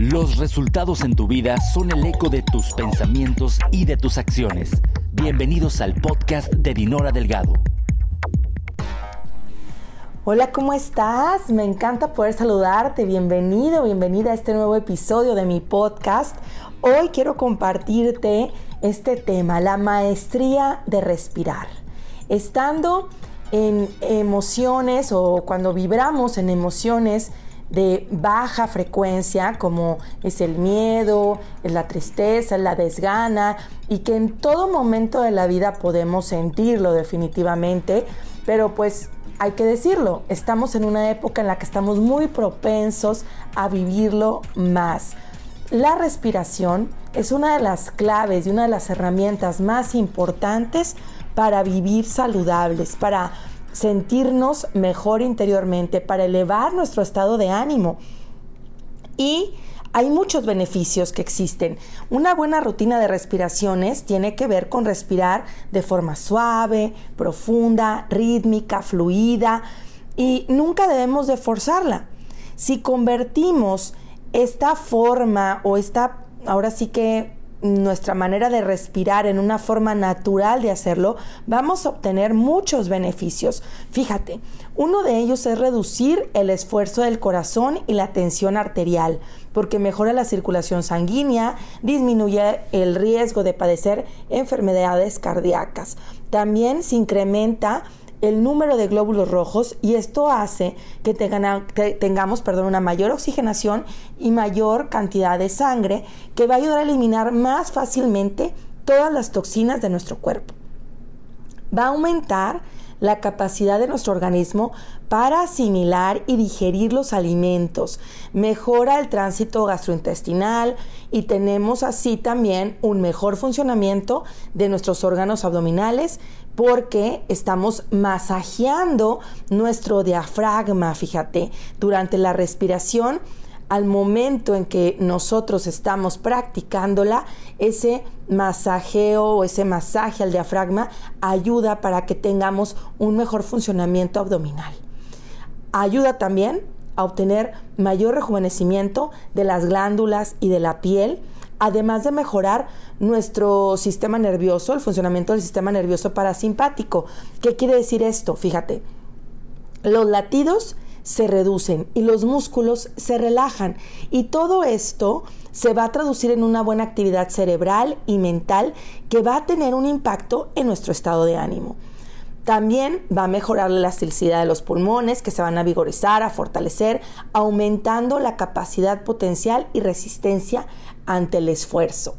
Los resultados en tu vida son el eco de tus pensamientos y de tus acciones. Bienvenidos al podcast de Dinora Delgado. Hola, ¿cómo estás? Me encanta poder saludarte. Bienvenido, bienvenida a este nuevo episodio de mi podcast. Hoy quiero compartirte este tema, la maestría de respirar. Estando en emociones o cuando vibramos en emociones de baja frecuencia, como es el miedo, la tristeza, la desgana, y que en todo momento de la vida podemos sentirlo definitivamente, pero pues hay que decirlo, estamos en una época en la que estamos muy propensos a vivirlo más. La respiración es una de las claves y una de las herramientas más importantes para vivir saludables, para sentirnos mejor interiormente, para elevar nuestro estado de ánimo. Y hay muchos beneficios que existen. Una buena rutina de respiraciones tiene que ver con respirar de forma suave, profunda, rítmica, fluida y nunca debemos de forzarla. Si convertimos esta forma o esta, ahora sí que nuestra manera de respirar en una forma natural de hacerlo, vamos a obtener muchos beneficios. Fíjate, uno de ellos es reducir el esfuerzo del corazón y la tensión arterial, porque mejora la circulación sanguínea, disminuye el riesgo de padecer enfermedades cardíacas. También se incrementa el número de glóbulos rojos y esto hace que, tengamos una mayor oxigenación y mayor cantidad de sangre que va a ayudar a eliminar más fácilmente todas las toxinas de nuestro cuerpo. Va a aumentar la capacidad de nuestro organismo para asimilar y digerir los alimentos, mejora el tránsito gastrointestinal y tenemos así también un mejor funcionamiento de nuestros órganos abdominales porque estamos masajeando nuestro diafragma, fíjate, durante la respiración al momento en que nosotros estamos practicándola, ese masajeo o ese masaje al diafragma ayuda para que tengamos un mejor funcionamiento abdominal. Ayuda también a obtener mayor rejuvenecimiento de las glándulas y de la piel, además de mejorar nuestro sistema nervioso, el funcionamiento del sistema nervioso parasimpático. ¿Qué quiere decir esto? Fíjate, los latidos se reducen y los músculos se relajan. Y todo esto se va a traducir en una buena actividad cerebral y mental que va a tener un impacto en nuestro estado de ánimo. También va a mejorar la elasticidad de los pulmones que se van a vigorizar, a fortalecer, aumentando la capacidad potencial y resistencia ante el esfuerzo.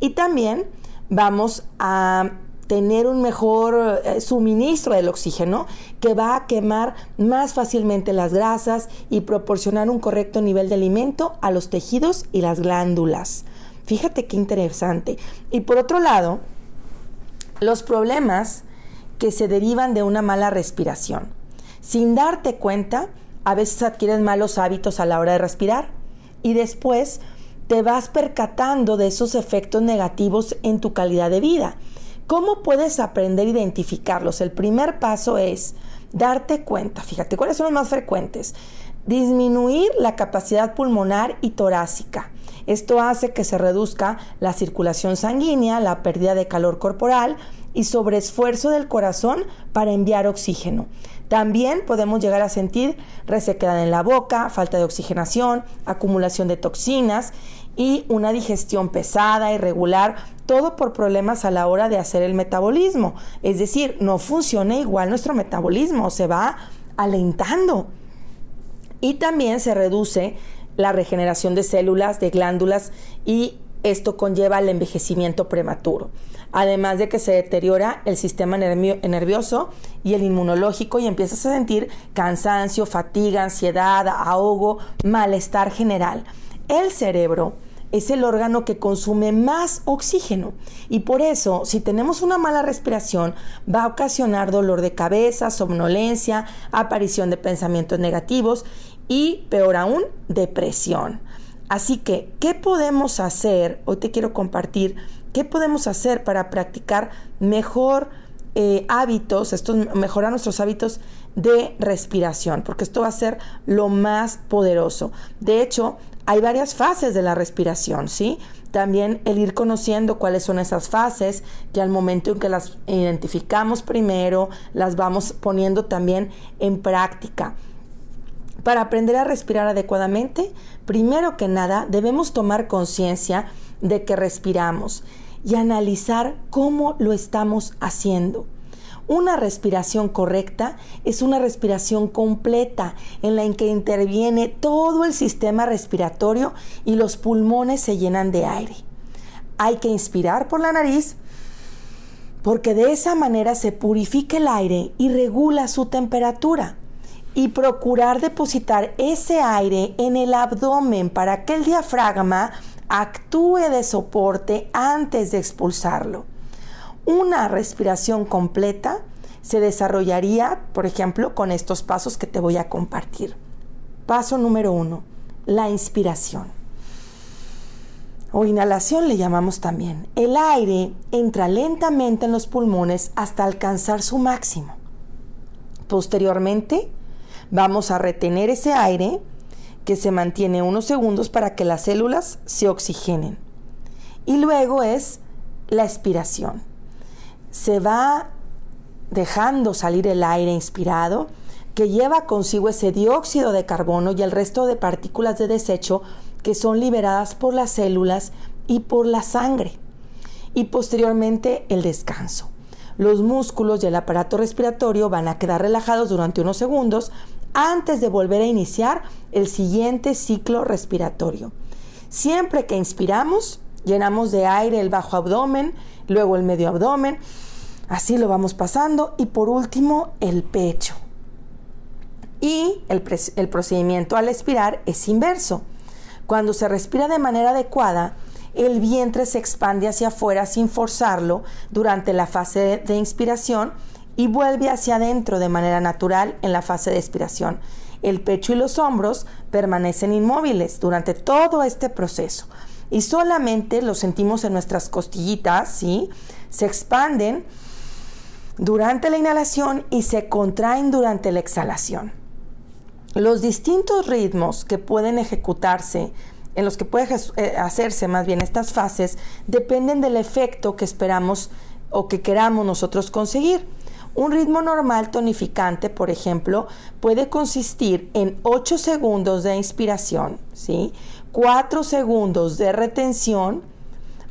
Y también vamos a tener un mejor eh, suministro del oxígeno que va a quemar más fácilmente las grasas y proporcionar un correcto nivel de alimento a los tejidos y las glándulas. Fíjate qué interesante. Y por otro lado, los problemas que se derivan de una mala respiración. Sin darte cuenta, a veces adquieres malos hábitos a la hora de respirar y después te vas percatando de esos efectos negativos en tu calidad de vida. ¿Cómo puedes aprender a identificarlos? El primer paso es darte cuenta. Fíjate, ¿cuáles son los más frecuentes? Disminuir la capacidad pulmonar y torácica. Esto hace que se reduzca la circulación sanguínea, la pérdida de calor corporal y sobreesfuerzo del corazón para enviar oxígeno. También podemos llegar a sentir resequedad en la boca, falta de oxigenación, acumulación de toxinas y una digestión pesada, irregular, todo por problemas a la hora de hacer el metabolismo. Es decir, no funciona igual nuestro metabolismo, se va alentando. Y también se reduce la regeneración de células, de glándulas y esto conlleva el envejecimiento prematuro. Además de que se deteriora el sistema nervioso y el inmunológico y empiezas a sentir cansancio, fatiga, ansiedad, ahogo, malestar general. El cerebro es el órgano que consume más oxígeno y por eso si tenemos una mala respiración va a ocasionar dolor de cabeza, somnolencia, aparición de pensamientos negativos y peor aún, depresión. Así que, ¿qué podemos hacer? Hoy te quiero compartir qué podemos hacer para practicar mejor eh, hábitos, estos, mejorar nuestros hábitos de respiración, porque esto va a ser lo más poderoso. De hecho, hay varias fases de la respiración, ¿sí? También el ir conociendo cuáles son esas fases, que al momento en que las identificamos primero, las vamos poniendo también en práctica. Para aprender a respirar adecuadamente, primero que nada debemos tomar conciencia de que respiramos y analizar cómo lo estamos haciendo. Una respiración correcta es una respiración completa en la que interviene todo el sistema respiratorio y los pulmones se llenan de aire. Hay que inspirar por la nariz porque de esa manera se purifica el aire y regula su temperatura. Y procurar depositar ese aire en el abdomen para que el diafragma actúe de soporte antes de expulsarlo. Una respiración completa se desarrollaría, por ejemplo, con estos pasos que te voy a compartir. Paso número uno, la inspiración. O inhalación le llamamos también. El aire entra lentamente en los pulmones hasta alcanzar su máximo. Posteriormente, vamos a retener ese aire que se mantiene unos segundos para que las células se oxigenen. Y luego es la expiración se va dejando salir el aire inspirado que lleva consigo ese dióxido de carbono y el resto de partículas de desecho que son liberadas por las células y por la sangre. Y posteriormente el descanso. Los músculos y el aparato respiratorio van a quedar relajados durante unos segundos antes de volver a iniciar el siguiente ciclo respiratorio. Siempre que inspiramos, llenamos de aire el bajo abdomen, luego el medio abdomen, así lo vamos pasando y por último el pecho. Y el, el procedimiento al expirar es inverso. Cuando se respira de manera adecuada, el vientre se expande hacia afuera sin forzarlo durante la fase de inspiración y vuelve hacia adentro de manera natural en la fase de expiración. El pecho y los hombros permanecen inmóviles durante todo este proceso y solamente lo sentimos en nuestras costillitas, ¿sí? Se expanden durante la inhalación y se contraen durante la exhalación. Los distintos ritmos que pueden ejecutarse, en los que puede eh, hacerse más bien estas fases, dependen del efecto que esperamos o que queramos nosotros conseguir. Un ritmo normal tonificante, por ejemplo, puede consistir en 8 segundos de inspiración, ¿sí? 4 segundos de retención,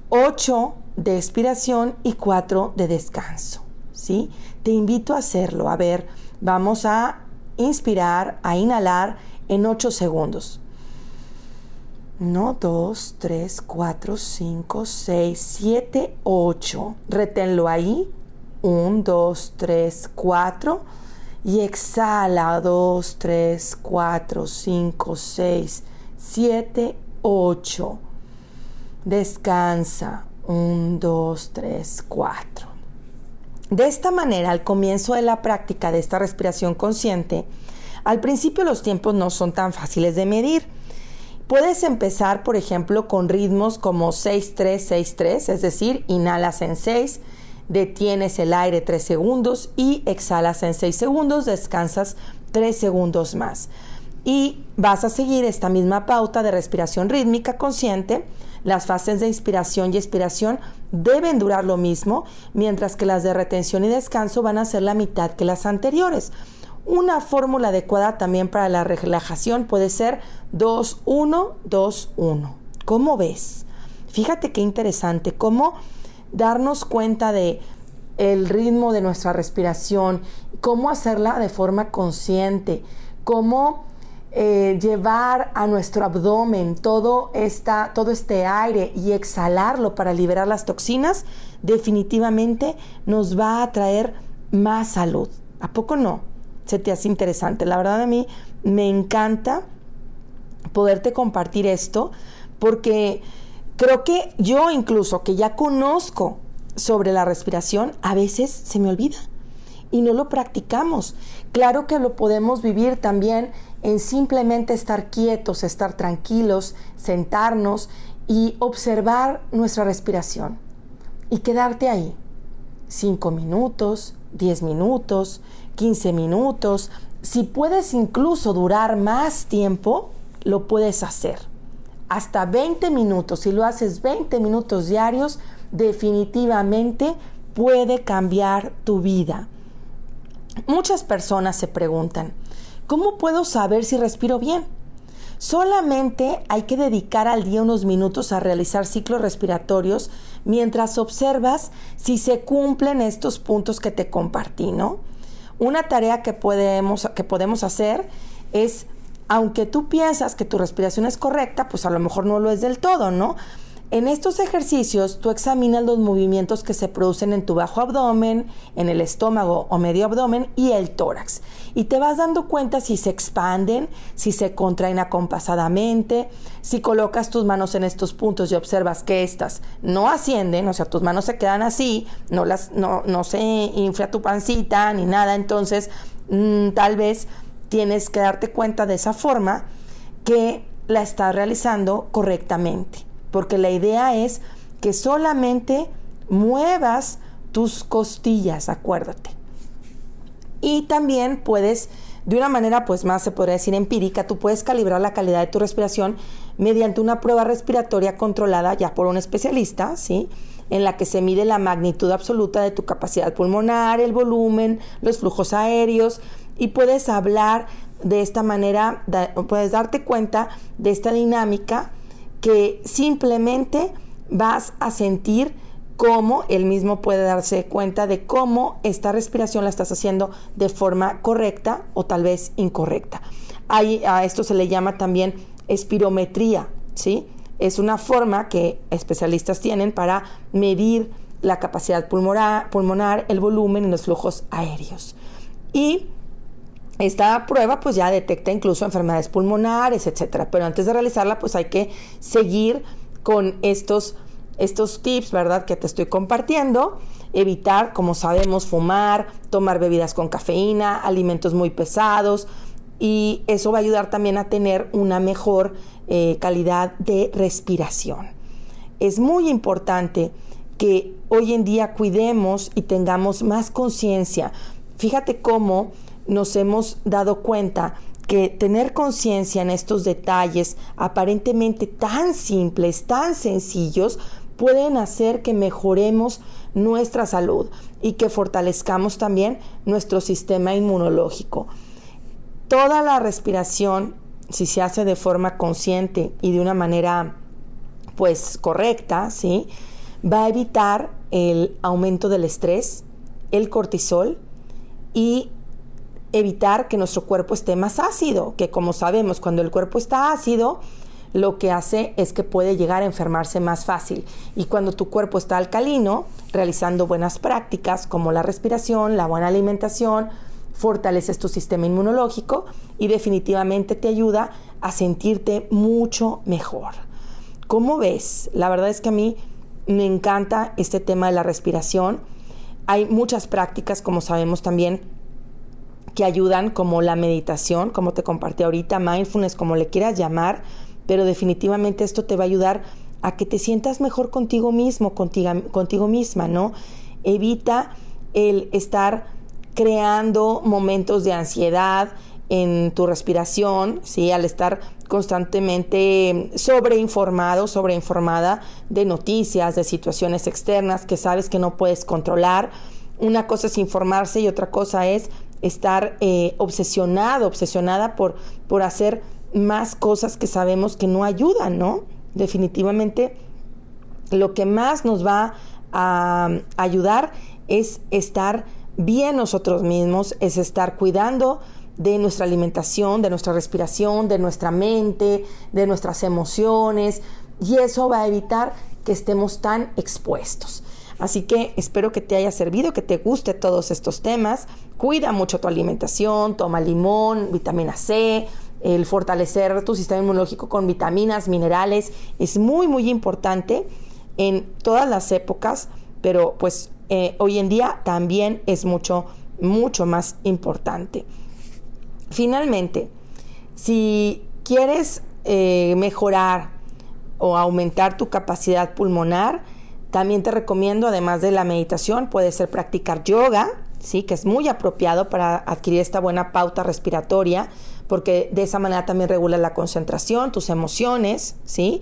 8 de expiración y 4 de descanso. ¿Sí? Te invito a hacerlo. A ver, vamos a inspirar, a inhalar en 8 segundos. 1, 2, 3, 4, 5, 6, 7, 8. Reténlo ahí. 1, 2, 3, 4. Y exhala. 2, 3, 4, 5, 6, 7, 8. Descansa. 1, 2, 3, 4. De esta manera, al comienzo de la práctica de esta respiración consciente, al principio los tiempos no son tan fáciles de medir. Puedes empezar, por ejemplo, con ritmos como 6-3-6-3, es decir, inhalas en 6, detienes el aire 3 segundos y exhalas en 6 segundos, descansas 3 segundos más y vas a seguir esta misma pauta de respiración rítmica consciente. Las fases de inspiración y expiración deben durar lo mismo, mientras que las de retención y descanso van a ser la mitad que las anteriores. Una fórmula adecuada también para la relajación puede ser 2-1-2-1. ¿Cómo ves? Fíjate qué interesante, cómo darnos cuenta de el ritmo de nuestra respiración, cómo hacerla de forma consciente, cómo eh, llevar a nuestro abdomen todo, esta, todo este aire y exhalarlo para liberar las toxinas, definitivamente nos va a traer más salud. ¿A poco no? Se te hace interesante. La verdad a mí me encanta poderte compartir esto porque creo que yo incluso que ya conozco sobre la respiración, a veces se me olvida y no lo practicamos. Claro que lo podemos vivir también en simplemente estar quietos, estar tranquilos, sentarnos y observar nuestra respiración y quedarte ahí. Cinco minutos, diez minutos, quince minutos. Si puedes incluso durar más tiempo, lo puedes hacer. hasta 20 minutos, si lo haces 20 minutos diarios, definitivamente puede cambiar tu vida. Muchas personas se preguntan, ¿cómo puedo saber si respiro bien? Solamente hay que dedicar al día unos minutos a realizar ciclos respiratorios mientras observas si se cumplen estos puntos que te compartí, ¿no? Una tarea que podemos, que podemos hacer es, aunque tú piensas que tu respiración es correcta, pues a lo mejor no lo es del todo, ¿no? En estos ejercicios tú examinas los movimientos que se producen en tu bajo abdomen, en el estómago o medio abdomen y el tórax. Y te vas dando cuenta si se expanden, si se contraen acompasadamente, si colocas tus manos en estos puntos y observas que estas no ascienden, o sea, tus manos se quedan así, no, las, no, no se infla tu pancita ni nada, entonces mm, tal vez tienes que darte cuenta de esa forma que la estás realizando correctamente porque la idea es que solamente muevas tus costillas, acuérdate. Y también puedes, de una manera pues más se podría decir empírica, tú puedes calibrar la calidad de tu respiración mediante una prueba respiratoria controlada ya por un especialista, ¿sí? En la que se mide la magnitud absoluta de tu capacidad pulmonar, el volumen, los flujos aéreos y puedes hablar de esta manera, puedes darte cuenta de esta dinámica que simplemente vas a sentir cómo él mismo puede darse cuenta de cómo esta respiración la estás haciendo de forma correcta o tal vez incorrecta. a esto se le llama también espirometría, ¿sí? Es una forma que especialistas tienen para medir la capacidad pulmonar, pulmonar el volumen y los flujos aéreos. Y esta prueba pues ya detecta incluso enfermedades pulmonares, etcétera. Pero antes de realizarla pues hay que seguir con estos, estos tips, ¿verdad? Que te estoy compartiendo. Evitar, como sabemos, fumar, tomar bebidas con cafeína, alimentos muy pesados. Y eso va a ayudar también a tener una mejor eh, calidad de respiración. Es muy importante que hoy en día cuidemos y tengamos más conciencia. Fíjate cómo nos hemos dado cuenta que tener conciencia en estos detalles aparentemente tan simples, tan sencillos, pueden hacer que mejoremos nuestra salud y que fortalezcamos también nuestro sistema inmunológico. Toda la respiración, si se hace de forma consciente y de una manera pues correcta, ¿sí? va a evitar el aumento del estrés, el cortisol y evitar que nuestro cuerpo esté más ácido, que como sabemos, cuando el cuerpo está ácido, lo que hace es que puede llegar a enfermarse más fácil. Y cuando tu cuerpo está alcalino, realizando buenas prácticas como la respiración, la buena alimentación, fortaleces tu sistema inmunológico y definitivamente te ayuda a sentirte mucho mejor. ¿Cómo ves? La verdad es que a mí me encanta este tema de la respiración. Hay muchas prácticas, como sabemos también, que ayudan como la meditación, como te compartí ahorita, mindfulness, como le quieras llamar, pero definitivamente esto te va a ayudar a que te sientas mejor contigo mismo, contigo, contigo misma, ¿no? Evita el estar creando momentos de ansiedad en tu respiración, ¿sí? Al estar constantemente sobreinformado, sobreinformada de noticias, de situaciones externas que sabes que no puedes controlar. Una cosa es informarse y otra cosa es estar eh, obsesionado, obsesionada por, por hacer más cosas que sabemos que no ayudan, ¿no? Definitivamente lo que más nos va a ayudar es estar bien nosotros mismos, es estar cuidando de nuestra alimentación, de nuestra respiración, de nuestra mente, de nuestras emociones, y eso va a evitar que estemos tan expuestos. Así que espero que te haya servido, que te guste todos estos temas. Cuida mucho tu alimentación, toma limón, vitamina C, el fortalecer tu sistema inmunológico con vitaminas, minerales, es muy, muy importante en todas las épocas, pero pues eh, hoy en día también es mucho, mucho más importante. Finalmente, si quieres eh, mejorar o aumentar tu capacidad pulmonar, también te recomiendo, además de la meditación, puede ser practicar yoga, ¿sí? que es muy apropiado para adquirir esta buena pauta respiratoria, porque de esa manera también regula la concentración, tus emociones, ¿sí?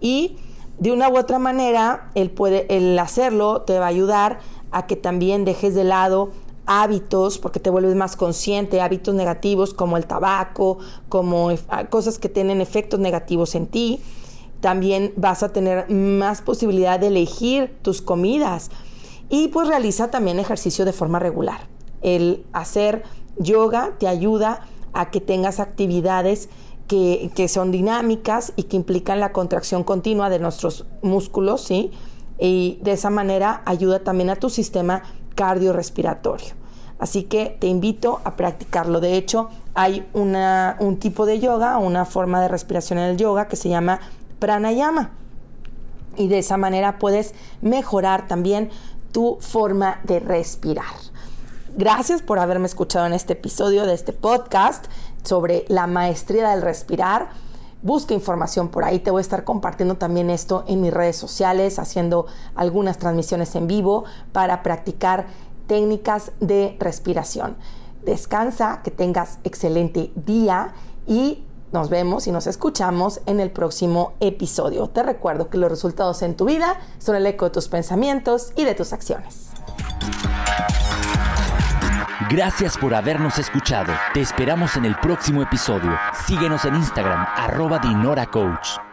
Y de una u otra manera, el, puede, el hacerlo te va a ayudar a que también dejes de lado hábitos, porque te vuelves más consciente, hábitos negativos como el tabaco, como cosas que tienen efectos negativos en ti. También vas a tener más posibilidad de elegir tus comidas y pues realiza también ejercicio de forma regular. El hacer yoga te ayuda a que tengas actividades que, son dinámicas y que implican la contracción continua de nuestros músculos, ¿sí? Y de esa manera ayuda también a tu sistema cardiorrespiratorio. Así que te invito a practicarlo. De hecho, hay una, un tipo de yoga, una forma de respiración en el yoga que se llama pranayama. Y de esa manera puedes mejorar también tu forma de respirar. Gracias por haberme escuchado en este episodio de este podcast sobre la maestría del respirar. Busca información por ahí, te voy a estar compartiendo también esto en mis redes sociales, haciendo algunas transmisiones en vivo para practicar técnicas de respiración. Descansa, que tengas excelente día y nos vemos y nos escuchamos en el próximo episodio. Te recuerdo que los resultados en tu vida son el eco de tus pensamientos y de tus acciones. Gracias por habernos escuchado. Te esperamos en el próximo episodio. Síguenos en Instagram, arroba Dinora Coach.